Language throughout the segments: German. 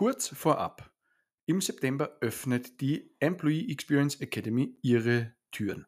Kurz vorab. Im September öffnet die Employee Experience Academy ihre Türen.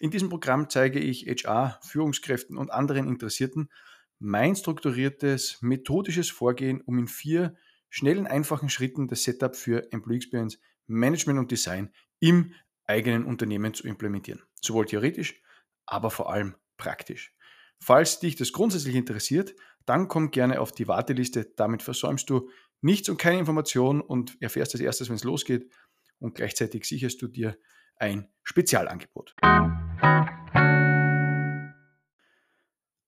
In diesem Programm zeige ich HR, Führungskräften und anderen Interessierten mein strukturiertes, methodisches Vorgehen, um in vier schnellen, einfachen Schritten das Setup für Employee Experience Management und Design im eigenen Unternehmen zu implementieren. Sowohl theoretisch, aber vor allem praktisch. Falls dich das grundsätzlich interessiert, dann komm gerne auf die Warteliste. Damit versäumst du nichts und keine Information und erfährst als erstes, wenn es losgeht. Und gleichzeitig sicherst du dir ein Spezialangebot.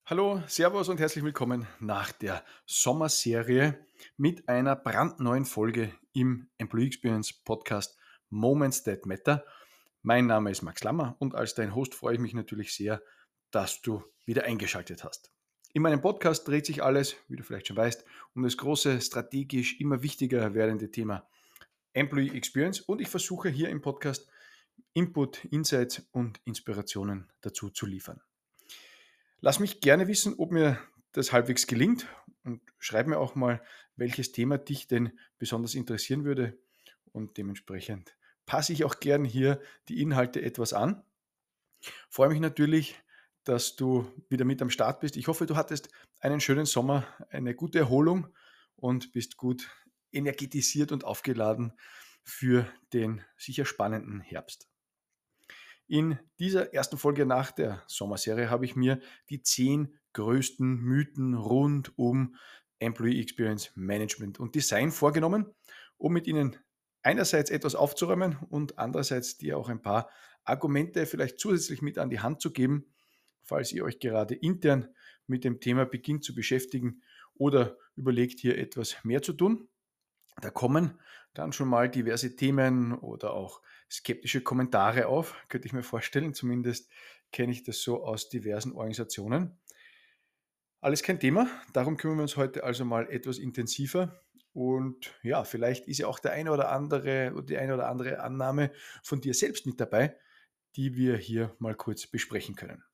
Hallo, Servus und herzlich willkommen nach der Sommerserie mit einer brandneuen Folge im Employee Experience Podcast Moments That Matter. Mein Name ist Max Lammer und als dein Host freue ich mich natürlich sehr, dass du wieder eingeschaltet hast. In meinem Podcast dreht sich alles, wie du vielleicht schon weißt, um das große, strategisch immer wichtiger werdende Thema Employee Experience und ich versuche hier im Podcast Input, Insights und Inspirationen dazu zu liefern. Lass mich gerne wissen, ob mir das halbwegs gelingt und schreib mir auch mal, welches Thema dich denn besonders interessieren würde und dementsprechend passe ich auch gern hier die Inhalte etwas an. Freue mich natürlich, dass du wieder mit am Start bist. Ich hoffe, du hattest einen schönen Sommer, eine gute Erholung und bist gut energetisiert und aufgeladen für den sicher spannenden Herbst. In dieser ersten Folge nach der Sommerserie habe ich mir die zehn größten Mythen rund um Employee Experience Management und Design vorgenommen, um mit ihnen einerseits etwas aufzuräumen und andererseits dir auch ein paar Argumente vielleicht zusätzlich mit an die Hand zu geben, falls ihr euch gerade intern mit dem Thema beginnt zu beschäftigen oder überlegt hier etwas mehr zu tun. Da kommen dann schon mal diverse Themen oder auch skeptische Kommentare auf, könnte ich mir vorstellen. Zumindest kenne ich das so aus diversen Organisationen. Alles kein Thema. Darum kümmern wir uns heute also mal etwas intensiver. Und ja, vielleicht ist ja auch der eine oder andere oder die eine oder andere Annahme von dir selbst mit dabei, die wir hier mal kurz besprechen können.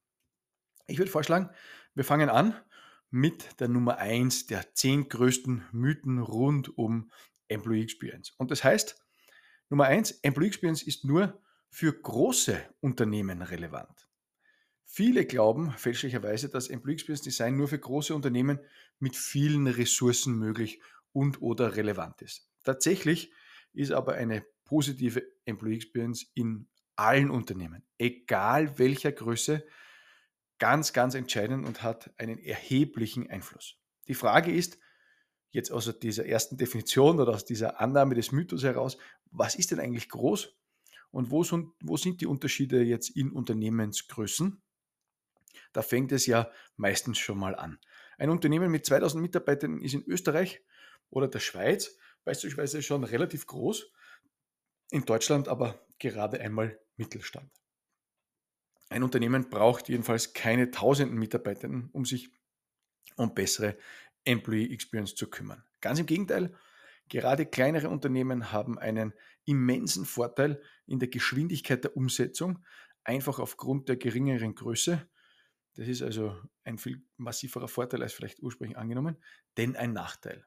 Ich würde vorschlagen, wir fangen an mit der Nummer 1 der 10 größten Mythen rund um Employee Experience. Und das heißt, Nummer eins, Employee Experience ist nur für große Unternehmen relevant. Viele glauben fälschlicherweise, dass Employee Experience Design nur für große Unternehmen mit vielen Ressourcen möglich und oder relevant ist. Tatsächlich ist aber eine positive Employee Experience in allen Unternehmen, egal welcher Größe, ganz, ganz entscheidend und hat einen erheblichen Einfluss. Die Frage ist, jetzt aus dieser ersten Definition oder aus dieser Annahme des Mythos heraus, was ist denn eigentlich groß und wo sind, wo sind die Unterschiede jetzt in Unternehmensgrößen? Da fängt es ja meistens schon mal an. Ein Unternehmen mit 2000 Mitarbeitern ist in Österreich oder der Schweiz beispielsweise schon relativ groß, in Deutschland aber gerade einmal Mittelstand. Ein Unternehmen braucht jedenfalls keine tausenden Mitarbeitern, um sich um bessere Employee Experience zu kümmern. Ganz im Gegenteil, gerade kleinere Unternehmen haben einen immensen Vorteil in der Geschwindigkeit der Umsetzung, einfach aufgrund der geringeren Größe. Das ist also ein viel massiverer Vorteil als vielleicht ursprünglich angenommen, denn ein Nachteil.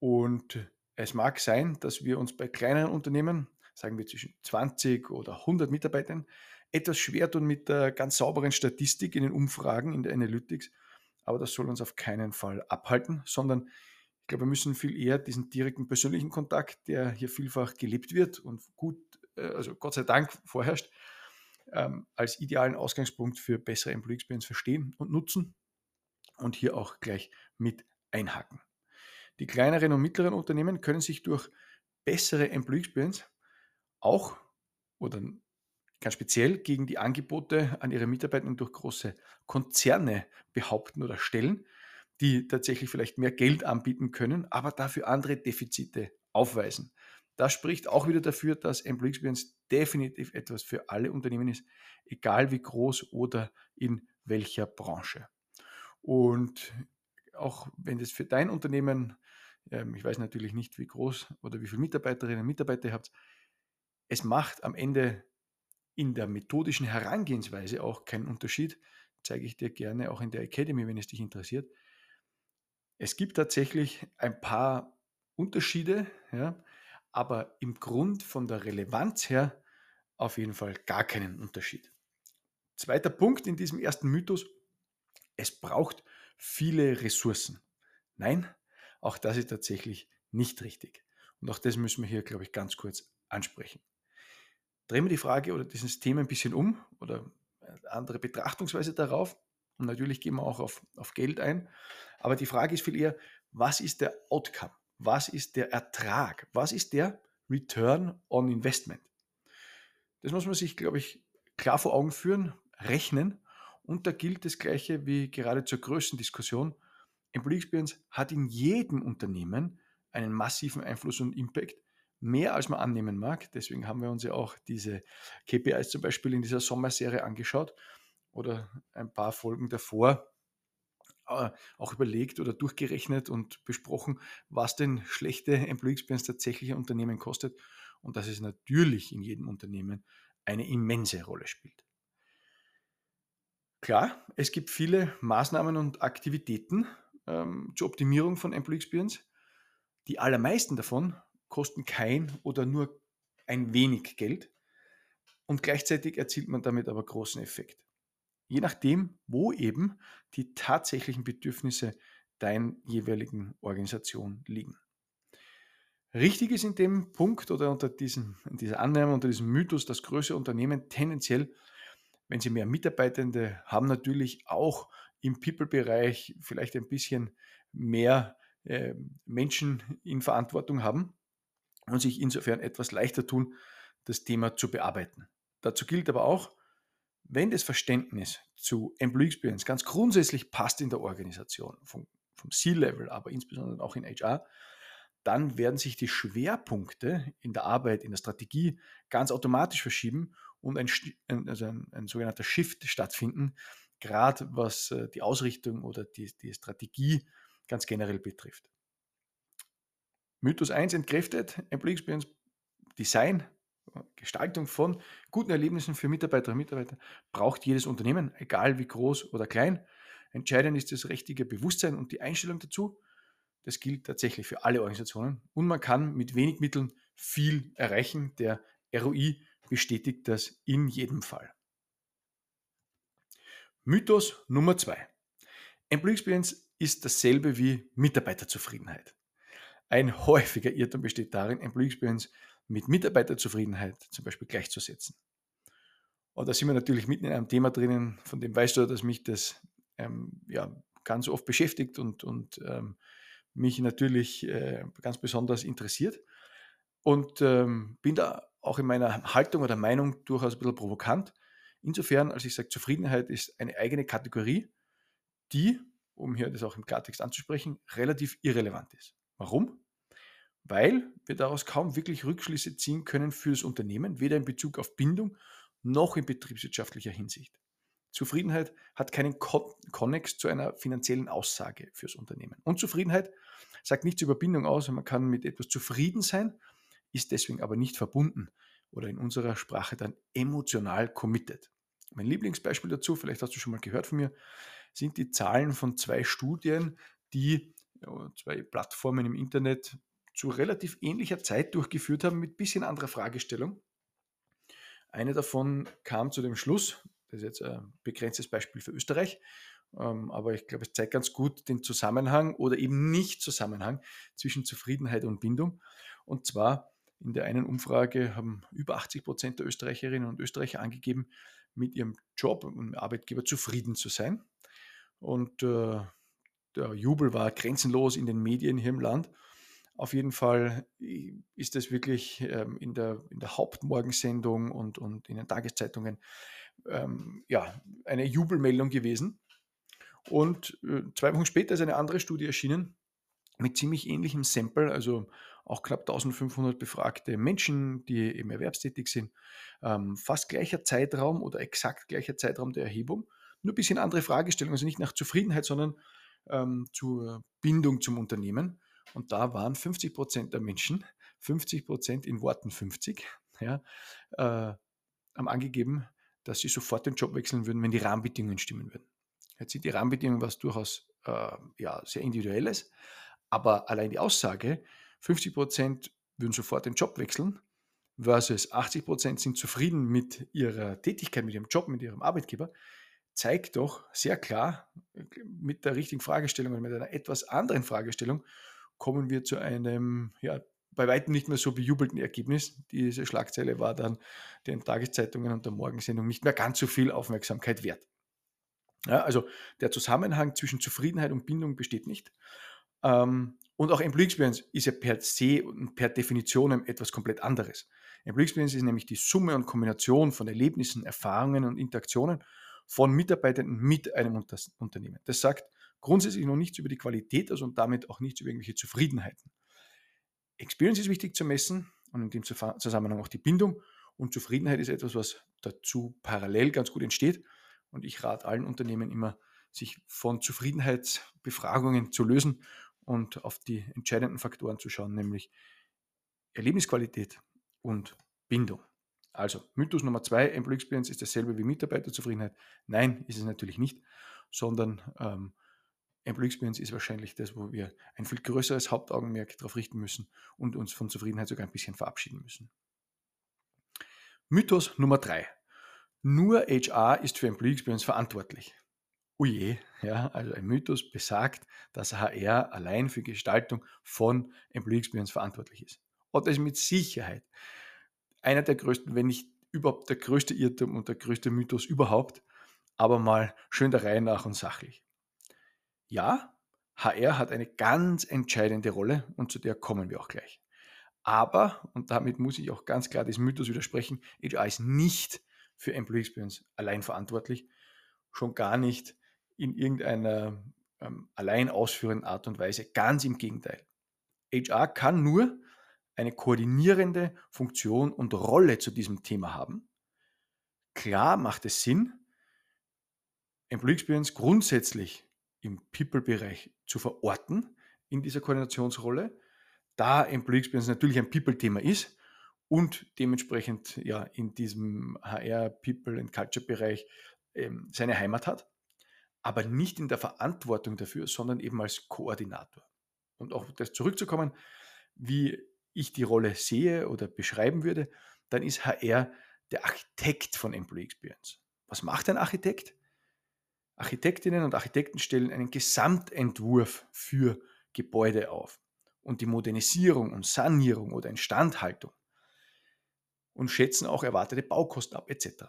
Und es mag sein, dass wir uns bei kleineren Unternehmen, sagen wir zwischen 20 oder 100 Mitarbeitern, etwas schwer tun mit der ganz sauberen Statistik in den Umfragen, in der Analytics, aber das soll uns auf keinen Fall abhalten, sondern ich glaube, wir müssen viel eher diesen direkten persönlichen Kontakt, der hier vielfach gelebt wird und gut, äh, also Gott sei Dank vorherrscht, ähm, als idealen Ausgangspunkt für bessere Employee Experience verstehen und nutzen und hier auch gleich mit einhaken. Die kleineren und mittleren Unternehmen können sich durch bessere Employee Experience auch oder ganz speziell gegen die Angebote an ihre Mitarbeiter durch große Konzerne behaupten oder stellen, die tatsächlich vielleicht mehr Geld anbieten können, aber dafür andere Defizite aufweisen. Das spricht auch wieder dafür, dass Employee Experience definitiv etwas für alle Unternehmen ist, egal wie groß oder in welcher Branche. Und auch wenn das für dein Unternehmen, ähm, ich weiß natürlich nicht, wie groß oder wie viele Mitarbeiterinnen und Mitarbeiter ihr habt, es macht am Ende in der methodischen Herangehensweise auch keinen Unterschied. Zeige ich dir gerne auch in der Academy, wenn es dich interessiert. Es gibt tatsächlich ein paar Unterschiede, ja, aber im Grund von der Relevanz her auf jeden Fall gar keinen Unterschied. Zweiter Punkt in diesem ersten Mythos, es braucht viele Ressourcen. Nein, auch das ist tatsächlich nicht richtig. Und auch das müssen wir hier, glaube ich, ganz kurz ansprechen. Drehen wir die Frage oder dieses Thema ein bisschen um oder andere Betrachtungsweise darauf. Und natürlich gehen wir auch auf, auf Geld ein. Aber die Frage ist viel eher, was ist der Outcome? Was ist der Ertrag? Was ist der Return on Investment? Das muss man sich, glaube ich, klar vor Augen führen, rechnen. Und da gilt das Gleiche wie gerade zur Größendiskussion. Employee Experience hat in jedem Unternehmen einen massiven Einfluss und Impact, mehr als man annehmen mag. Deswegen haben wir uns ja auch diese KPIs zum Beispiel in dieser Sommerserie angeschaut oder ein paar Folgen davor äh, auch überlegt oder durchgerechnet und besprochen, was denn schlechte Employee Experience tatsächlich ein Unternehmen kostet und dass es natürlich in jedem Unternehmen eine immense Rolle spielt. Klar, es gibt viele Maßnahmen und Aktivitäten ähm, zur Optimierung von Employee Experience. Die allermeisten davon kosten kein oder nur ein wenig Geld und gleichzeitig erzielt man damit aber großen Effekt. Je nachdem, wo eben die tatsächlichen Bedürfnisse deiner jeweiligen Organisation liegen. Richtig ist in dem Punkt oder unter diesem, dieser Annahme, unter diesem Mythos, dass größere Unternehmen tendenziell, wenn sie mehr Mitarbeitende haben, natürlich auch im People-Bereich vielleicht ein bisschen mehr äh, Menschen in Verantwortung haben und sich insofern etwas leichter tun, das Thema zu bearbeiten. Dazu gilt aber auch, wenn das Verständnis zu Employee Experience ganz grundsätzlich passt in der Organisation, vom, vom C-Level, aber insbesondere auch in HR, dann werden sich die Schwerpunkte in der Arbeit, in der Strategie ganz automatisch verschieben und ein, also ein, ein sogenannter Shift stattfinden, gerade was äh, die Ausrichtung oder die, die Strategie ganz generell betrifft. Mythos 1 entkräftet, Employee Experience Design Gestaltung von guten Erlebnissen für Mitarbeiterinnen und Mitarbeiter braucht jedes Unternehmen, egal wie groß oder klein. Entscheidend ist das richtige Bewusstsein und die Einstellung dazu. Das gilt tatsächlich für alle Organisationen. Und man kann mit wenig Mitteln viel erreichen. Der ROI bestätigt das in jedem Fall. Mythos Nummer zwei. Employee Experience ist dasselbe wie Mitarbeiterzufriedenheit. Ein häufiger Irrtum besteht darin, Employee Experience mit Mitarbeiterzufriedenheit zum Beispiel gleichzusetzen. Und da sind wir natürlich mitten in einem Thema drinnen, von dem weißt du, dass mich das ähm, ja, ganz oft beschäftigt und, und ähm, mich natürlich äh, ganz besonders interessiert. Und ähm, bin da auch in meiner Haltung oder Meinung durchaus ein bisschen provokant. Insofern, als ich sage, Zufriedenheit ist eine eigene Kategorie, die, um hier das auch im Klartext anzusprechen, relativ irrelevant ist. Warum? Weil wir daraus kaum wirklich Rückschlüsse ziehen können für das Unternehmen, weder in Bezug auf Bindung noch in betriebswirtschaftlicher Hinsicht. Zufriedenheit hat keinen Konnex zu einer finanziellen Aussage fürs Unternehmen. Unzufriedenheit sagt nichts über Bindung aus man kann mit etwas zufrieden sein, ist deswegen aber nicht verbunden oder in unserer Sprache dann emotional committed. Mein Lieblingsbeispiel dazu, vielleicht hast du schon mal gehört von mir, sind die Zahlen von zwei Studien, die zwei Plattformen im Internet zu relativ ähnlicher Zeit durchgeführt haben mit bisschen anderer Fragestellung. Eine davon kam zu dem Schluss, das ist jetzt ein begrenztes Beispiel für Österreich, ähm, aber ich glaube, es zeigt ganz gut den Zusammenhang oder eben nicht Zusammenhang zwischen Zufriedenheit und Bindung. Und zwar in der einen Umfrage haben über 80 Prozent der Österreicherinnen und Österreicher angegeben, mit ihrem Job und Arbeitgeber zufrieden zu sein. Und äh, der Jubel war grenzenlos in den Medien hier im Land. Auf jeden Fall ist es wirklich ähm, in, der, in der Hauptmorgensendung und, und in den Tageszeitungen ähm, ja, eine Jubelmeldung gewesen. Und äh, zwei Wochen später ist eine andere Studie erschienen mit ziemlich ähnlichem Sample, also auch knapp 1500 befragte Menschen, die eben erwerbstätig sind. Ähm, fast gleicher Zeitraum oder exakt gleicher Zeitraum der Erhebung. Nur ein bisschen andere Fragestellung, also nicht nach Zufriedenheit, sondern ähm, zur Bindung zum Unternehmen. Und da waren 50 Prozent der Menschen, 50 Prozent in Worten 50, ja, äh, haben angegeben, dass sie sofort den Job wechseln würden, wenn die Rahmenbedingungen stimmen würden. Jetzt sind die Rahmenbedingungen was durchaus äh, ja, sehr individuelles, aber allein die Aussage, 50 Prozent würden sofort den Job wechseln, versus 80% sind zufrieden mit ihrer Tätigkeit, mit ihrem Job, mit ihrem Arbeitgeber, zeigt doch sehr klar, mit der richtigen Fragestellung und mit einer etwas anderen Fragestellung kommen wir zu einem, ja, bei weitem nicht mehr so bejubelten Ergebnis. Diese Schlagzeile war dann den Tageszeitungen und der Morgensendung nicht mehr ganz so viel Aufmerksamkeit wert. Ja, also der Zusammenhang zwischen Zufriedenheit und Bindung besteht nicht. Ähm, und auch Employee Experience ist ja per se und per Definition etwas komplett anderes. Employee Experience ist nämlich die Summe und Kombination von Erlebnissen, Erfahrungen und Interaktionen von Mitarbeitern mit einem Unternehmen. Das sagt grundsätzlich noch nichts über die Qualität aus und damit auch nichts über irgendwelche Zufriedenheiten. Experience ist wichtig zu messen und in dem Zusammenhang auch die Bindung. Und Zufriedenheit ist etwas, was dazu parallel ganz gut entsteht. Und ich rate allen Unternehmen immer, sich von Zufriedenheitsbefragungen zu lösen und auf die entscheidenden Faktoren zu schauen, nämlich Erlebnisqualität und Bindung. Also, Mythos Nummer zwei, Employee Experience ist dasselbe wie Mitarbeiterzufriedenheit. Nein, ist es natürlich nicht, sondern ähm, Employee Experience ist wahrscheinlich das, wo wir ein viel größeres Hauptaugenmerk darauf richten müssen und uns von Zufriedenheit sogar ein bisschen verabschieden müssen. Mythos Nummer drei. Nur HR ist für Employee Experience verantwortlich. Uje, ja, also ein Mythos besagt, dass HR allein für Gestaltung von Employee Experience verantwortlich ist. Und das ist mit Sicherheit einer der größten, wenn nicht überhaupt der größte Irrtum und der größte Mythos überhaupt, aber mal schön der Reihe nach und sachlich. Ja, HR hat eine ganz entscheidende Rolle und zu der kommen wir auch gleich. Aber, und damit muss ich auch ganz klar diesem Mythos widersprechen, HR ist nicht für Employee Experience allein verantwortlich, schon gar nicht in irgendeiner ähm, allein ausführenden Art und Weise. Ganz im Gegenteil. HR kann nur eine koordinierende Funktion und Rolle zu diesem Thema haben. Klar macht es Sinn, Employee Experience grundsätzlich im People-Bereich zu verorten in dieser Koordinationsrolle, da Employee Experience natürlich ein People-Thema ist und dementsprechend ja in diesem HR, People and Culture-Bereich ähm, seine Heimat hat, aber nicht in der Verantwortung dafür, sondern eben als Koordinator. Und auch das zurückzukommen, wie ich die Rolle sehe oder beschreiben würde, dann ist HR der Architekt von Employee Experience. Was macht ein Architekt? Architektinnen und Architekten stellen einen Gesamtentwurf für Gebäude auf und die Modernisierung und Sanierung oder Instandhaltung und schätzen auch erwartete Baukosten ab etc.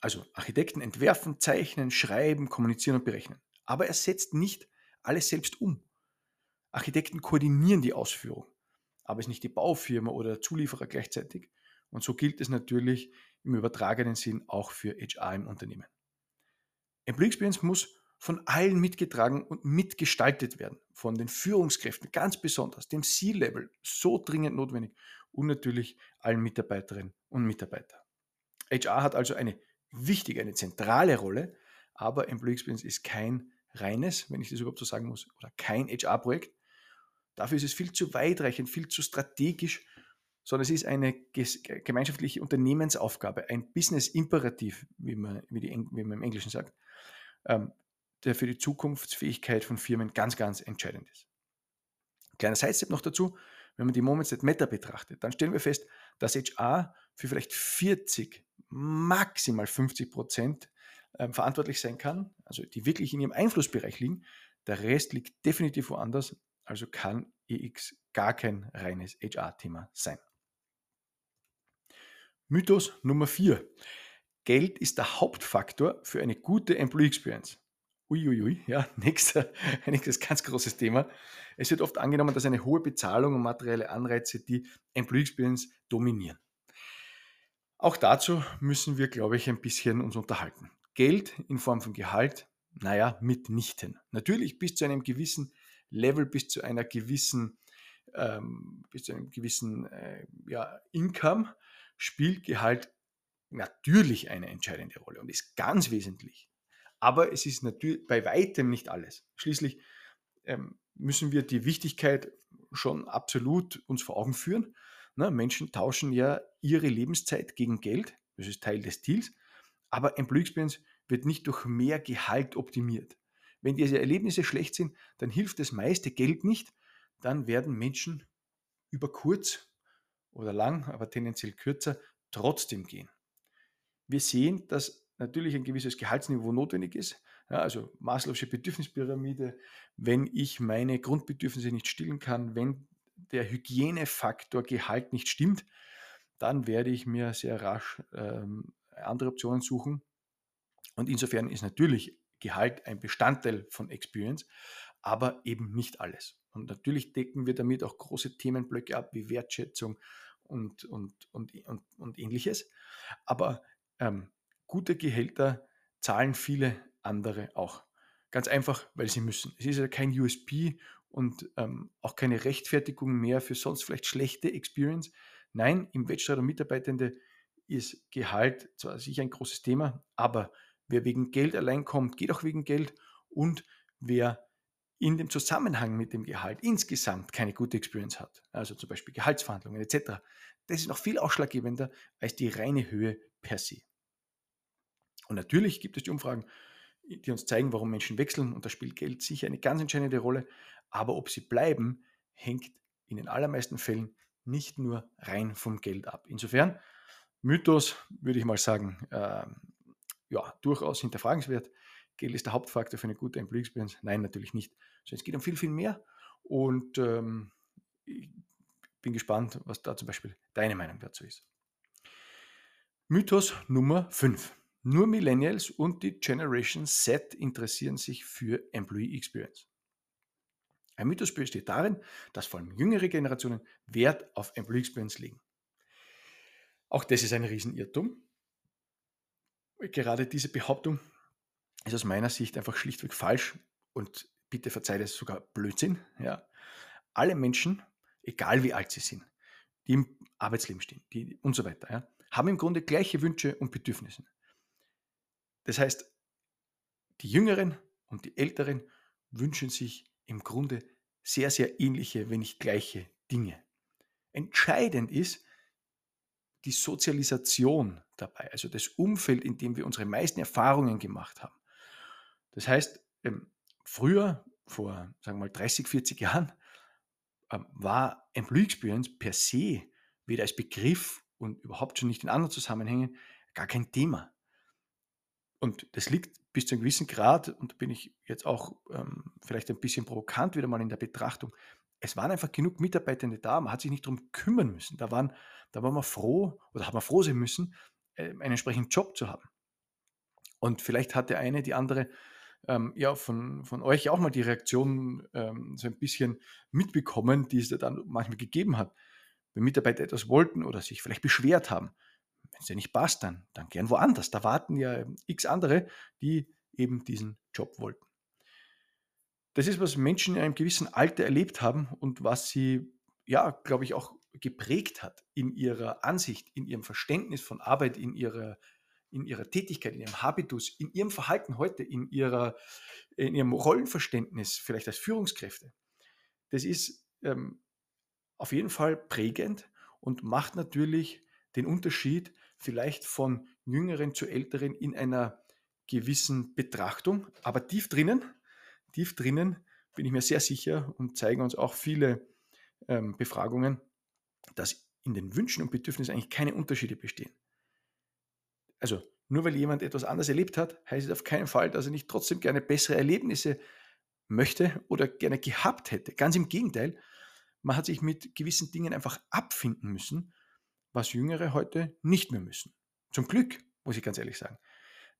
Also Architekten entwerfen, zeichnen, schreiben, kommunizieren und berechnen. Aber er setzt nicht alles selbst um. Architekten koordinieren die Ausführung aber es ist nicht die Baufirma oder der Zulieferer gleichzeitig. Und so gilt es natürlich im übertragenen Sinn auch für HR im Unternehmen. Employee Experience muss von allen mitgetragen und mitgestaltet werden. Von den Führungskräften ganz besonders, dem C-Level, so dringend notwendig und natürlich allen Mitarbeiterinnen und Mitarbeitern. HR hat also eine wichtige, eine zentrale Rolle, aber Employee Experience ist kein reines, wenn ich das überhaupt so sagen muss, oder kein HR-Projekt, Dafür ist es viel zu weitreichend, viel zu strategisch, sondern es ist eine gemeinschaftliche Unternehmensaufgabe, ein Business-Imperativ, wie man, wie, die, wie man im Englischen sagt, ähm, der für die Zukunftsfähigkeit von Firmen ganz, ganz entscheidend ist. Kleiner Sidestep noch dazu, wenn man die Moments at Meta betrachtet, dann stellen wir fest, dass HR für vielleicht 40, maximal 50 Prozent ähm, verantwortlich sein kann, also die wirklich in ihrem Einflussbereich liegen. Der Rest liegt definitiv woanders also kann EX gar kein reines HR-Thema sein. Mythos Nummer 4. Geld ist der Hauptfaktor für eine gute Employee Experience. Uiuiui, ja, nächster, nächstes ganz großes Thema. Es wird oft angenommen, dass eine hohe Bezahlung und materielle Anreize die Employee Experience dominieren. Auch dazu müssen wir, glaube ich, ein bisschen uns unterhalten. Geld in Form von Gehalt, naja, mitnichten. Natürlich bis zu einem gewissen Level bis zu einer gewissen, ähm, bis zu einem gewissen äh, ja, Income spielt Gehalt natürlich eine entscheidende Rolle und ist ganz wesentlich. Aber es ist natürlich bei weitem nicht alles. Schließlich ähm, müssen wir die Wichtigkeit schon absolut uns vor Augen führen. Na, Menschen tauschen ja ihre Lebenszeit gegen Geld, das ist Teil des Deals, aber Employee Experience wird nicht durch mehr Gehalt optimiert. Wenn diese Erlebnisse schlecht sind, dann hilft das meiste Geld nicht. Dann werden Menschen über kurz oder lang, aber tendenziell kürzer, trotzdem gehen. Wir sehen, dass natürlich ein gewisses Gehaltsniveau notwendig ist. Ja, also Maslow'sche Bedürfnispyramide, wenn ich meine Grundbedürfnisse nicht stillen kann, wenn der Hygienefaktor Gehalt nicht stimmt, dann werde ich mir sehr rasch ähm, andere Optionen suchen. Und insofern ist natürlich Gehalt ein Bestandteil von Experience, aber eben nicht alles. Und natürlich decken wir damit auch große Themenblöcke ab, wie Wertschätzung und, und, und, und, und ähnliches. Aber ähm, gute Gehälter zahlen viele andere auch. Ganz einfach, weil sie müssen. Es ist ja kein USP und ähm, auch keine Rechtfertigung mehr für sonst vielleicht schlechte Experience. Nein, im Wettstreit und Mitarbeitende ist Gehalt zwar sicher ein großes Thema, aber wer wegen Geld allein kommt, geht auch wegen Geld und wer in dem Zusammenhang mit dem Gehalt insgesamt keine gute Experience hat, also zum Beispiel Gehaltsverhandlungen etc., das ist noch viel ausschlaggebender als die reine Höhe per se. Und natürlich gibt es die Umfragen, die uns zeigen, warum Menschen wechseln und da spielt Geld sicher eine ganz entscheidende Rolle, aber ob sie bleiben, hängt in den allermeisten Fällen nicht nur rein vom Geld ab. Insofern, Mythos würde ich mal sagen, äh, ja, durchaus hinterfragenswert. Geld ist der Hauptfaktor für eine gute Employee Experience. Nein, natürlich nicht. Es geht um viel, viel mehr. Und ähm, ich bin gespannt, was da zum Beispiel deine Meinung dazu ist. Mythos Nummer 5. Nur Millennials und die Generation Z interessieren sich für Employee Experience. Ein Mythos besteht darin, dass vor allem jüngere Generationen Wert auf Employee Experience legen. Auch das ist ein Riesenirrtum. Gerade diese Behauptung ist aus meiner Sicht einfach schlichtweg falsch und bitte verzeiht es sogar Blödsinn. Ja. Alle Menschen, egal wie alt sie sind, die im Arbeitsleben stehen die, und so weiter, ja, haben im Grunde gleiche Wünsche und Bedürfnisse. Das heißt, die Jüngeren und die Älteren wünschen sich im Grunde sehr, sehr ähnliche, wenn nicht gleiche Dinge. Entscheidend ist die Sozialisation dabei, also das Umfeld, in dem wir unsere meisten Erfahrungen gemacht haben. Das heißt, ähm, früher, vor sagen wir mal 30, 40 Jahren, ähm, war Employee Experience per se weder als Begriff und überhaupt schon nicht in anderen Zusammenhängen gar kein Thema. Und das liegt bis zu einem gewissen Grad, und da bin ich jetzt auch ähm, vielleicht ein bisschen provokant wieder mal in der Betrachtung, es waren einfach genug Mitarbeitende da, man hat sich nicht darum kümmern müssen. Da, waren, da war man froh oder hat man froh sein müssen, äh, einen entsprechenden Job zu haben. Und vielleicht hat der eine, die andere ähm, ja, von, von euch auch mal die Reaktion ähm, so ein bisschen mitbekommen, die es da dann manchmal gegeben hat. Wenn Mitarbeiter etwas wollten oder sich vielleicht beschwert haben, wenn es dir nicht passt, dann, dann gern woanders. Da warten ja x andere, die eben diesen Job wollten. Das ist, was Menschen in einem gewissen Alter erlebt haben und was sie, ja, glaube ich, auch geprägt hat in ihrer Ansicht, in ihrem Verständnis von Arbeit, in ihrer in ihrer Tätigkeit, in ihrem Habitus, in ihrem Verhalten heute, in, ihrer, in ihrem Rollenverständnis, vielleicht als Führungskräfte. Das ist ähm, auf jeden Fall prägend und macht natürlich den Unterschied vielleicht von Jüngeren zu Älteren in einer gewissen Betrachtung, aber tief drinnen, tief drinnen bin ich mir sehr sicher und zeigen uns auch viele ähm, Befragungen, dass in den Wünschen und Bedürfnissen eigentlich keine Unterschiede bestehen also nur weil jemand etwas anders erlebt hat, heißt es auf keinen Fall, dass er nicht trotzdem gerne bessere Erlebnisse möchte oder gerne gehabt hätte. Ganz im Gegenteil, man hat sich mit gewissen Dingen einfach abfinden müssen, was Jüngere heute nicht mehr müssen. Zum Glück, muss ich ganz ehrlich sagen.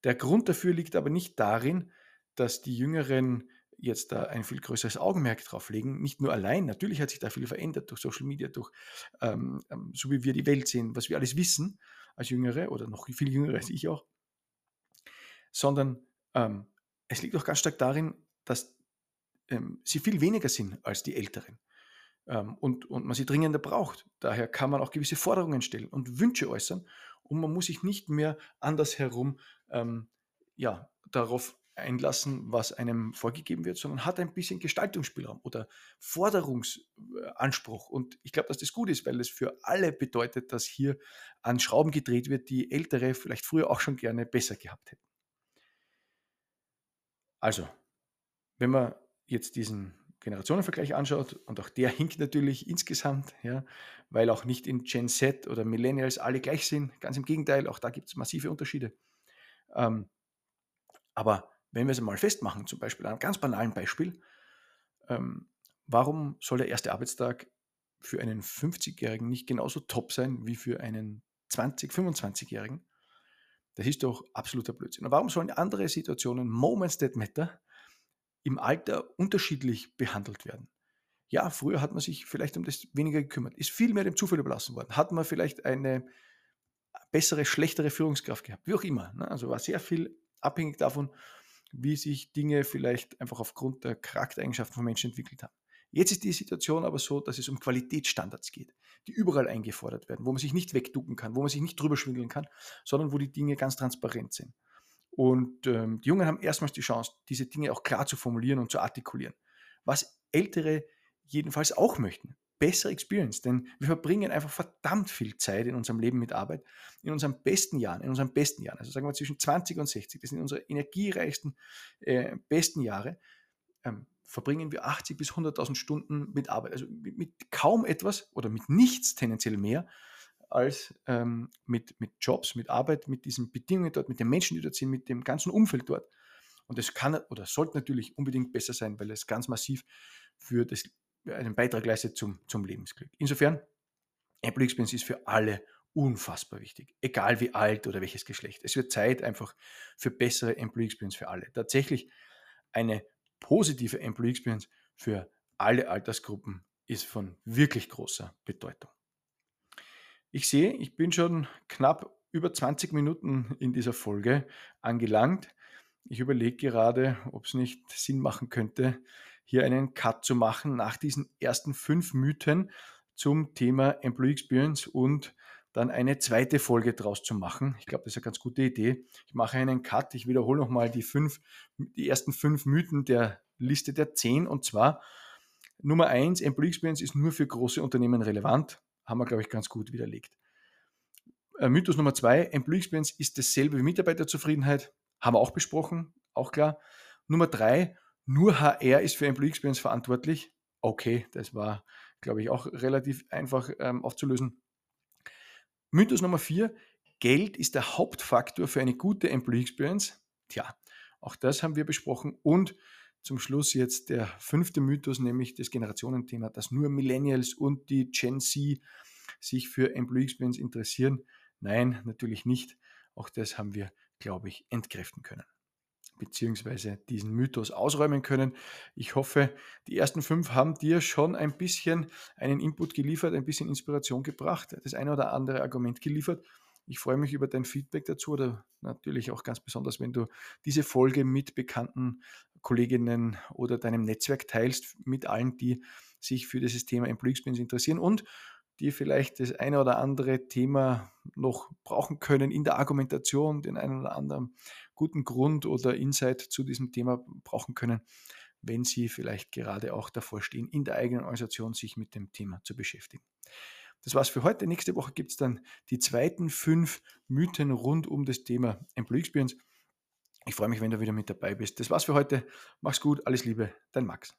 Der Grund dafür liegt aber nicht darin, dass die Jüngeren jetzt da ein viel größeres Augenmerk drauf legen. Nicht nur allein, natürlich hat sich da viel verändert durch Social Media, durch ähm, ähm so wie wir die Welt sehen, was wir alles wissen, als Jüngere oder noch viel Jüngere als ich auch, sondern ähm, es liegt auch ganz stark darin, dass ähm, sie viel weniger sind als die Älteren und, und man sie dringender braucht. Daher kann man auch gewisse Forderungen stellen und Wünsche äußern und man muss sich nicht mehr andersherum ähm, ja, darauf einlassen, was einem vorgegeben wird, sondern hat ein bisschen Gestaltungsspielraum oder Forderungsanspruch. Und ich glaube, dass das gut ist, weil es für alle bedeutet, dass hier an Schrauben gedreht wird, die Ältere vielleicht früher auch schon gerne besser gehabt hätten. Also, wenn wir jetzt diesen Generationenvergleich anschaut, und auch der hinkt natürlich insgesamt, ja, weil auch nicht in Gen Z oder Millennials alle gleich sind. Ganz im Gegenteil, auch da gibt es massive Unterschiede. Ähm, aber wenn wir es einmal festmachen, zum Beispiel an einem ganz banalen Beispiel, ähm, warum soll der erste Arbeitstag für einen 50-Jährigen nicht genauso top sein wie für einen 20-, 25-Jährigen? Das ist doch absoluter Blödsinn. Und warum sollen andere Situationen, Moments that matter, im Alter unterschiedlich behandelt werden? Ja, früher hat man sich vielleicht um das weniger gekümmert, ist viel mehr dem Zufall überlassen worden, hat man vielleicht eine bessere, schlechtere Führungskraft gehabt, wie auch immer. Ne? Also war sehr viel abhängig davon, wie sich Dinge vielleicht einfach aufgrund der Charaktereigenschaften von Menschen entwickelt haben. Jetzt ist die Situation aber so, dass es um Qualitätsstandards geht, die überall eingefordert werden, wo man sich nicht wegducken kann, wo man sich nicht drüber schwindeln kann, sondern wo die Dinge ganz transparent sind. Und ähm, die Jungen haben erstmals die Chance, diese Dinge auch klar zu formulieren und zu artikulieren. Was Ältere jedenfalls auch möchten. Bessere Experience, denn wir verbringen einfach verdammt viel Zeit in unserem Leben mit Arbeit, in unseren besten Jahren, in unseren besten Jahren, also sagen wir zwischen 20 und 60, das sind unsere energiereichsten, äh, besten Jahre. Ähm, verbringen wir 80 bis 100.000 Stunden mit Arbeit. Also mit, mit, kaum etwas oder mit nichts tendenziell mehr als ähm, mit, mit Jobs, mit Arbeit, mit diesen Bedingungen dort, mit den Menschen, die dort sind, mit dem ganzen Umfeld dort. Und das kann oder sollte natürlich unbedingt besser sein, weil es ganz massiv für das, einen Beitrag leistet zum, zum Lebensglück. Insofern, Apple Experience ist für alle unfassbar wichtig, egal wie alt oder welches Geschlecht. Es wird Zeit einfach für bessere Employee Experience für alle. Tatsächlich eine positive Employee Experience für alle Altersgruppen ist von wirklich großer Bedeutung. Ich sehe, ich bin schon knapp über 20 Minuten in dieser Folge angelangt. Ich überlege gerade, ob es nicht Sinn machen könnte, hier einen Cut zu machen nach diesen ersten fünf Mythen zum Thema Employee Experience und dann eine zweite Folge draus zu machen. Ich glaube, das ist eine ganz gute Idee. Ich mache einen Cut. Ich wiederhole nochmal die, fünf, die ersten fünf Mythen der Liste der zehn. Und zwar Nummer eins, Employee Experience ist nur für große Unternehmen relevant. Haben wir, glaube ich, ganz gut widerlegt. Äh, Mythos Nummer zwei, Employee Experience ist dasselbe wie Mitarbeiterzufriedenheit. Haben wir auch besprochen, auch klar. Nummer drei, nur HR ist für Employee Experience verantwortlich. Okay, das war, glaube ich, auch relativ einfach ähm, aufzulösen. Mythos Nummer vier, Geld ist der Hauptfaktor für eine gute Employee Experience. Tja, auch das haben wir besprochen. Und zum Schluss jetzt der fünfte Mythos, nämlich das Generationenthema, dass nur Millennials und die Gen Z sich für Employee Experience interessieren. Nein, natürlich nicht. Auch das haben wir, glaube ich, entkräften können beziehungsweise diesen Mythos ausräumen können. Ich hoffe, die ersten fünf haben dir schon ein bisschen einen Input geliefert, ein bisschen Inspiration gebracht, das eine oder andere Argument geliefert. Ich freue mich über dein Feedback dazu oder natürlich auch ganz besonders, wenn du diese Folge mit bekannten Kolleginnen oder deinem Netzwerk teilst, mit allen, die sich für dieses Thema Employee Experience interessieren und die vielleicht das eine oder andere Thema noch brauchen können in der Argumentation, den einen oder anderen guten Grund oder Insight zu diesem Thema brauchen können, wenn Sie vielleicht gerade auch davor stehen, in der eigenen Organisation sich mit dem Thema zu beschäftigen. Das war's für heute. Nächste Woche gibt es dann die zweiten fünf Mythen rund um das Thema Employee Experience. Ich freue mich, wenn du wieder mit dabei bist. Das war's für heute. Mach's gut, alles Liebe, dein Max.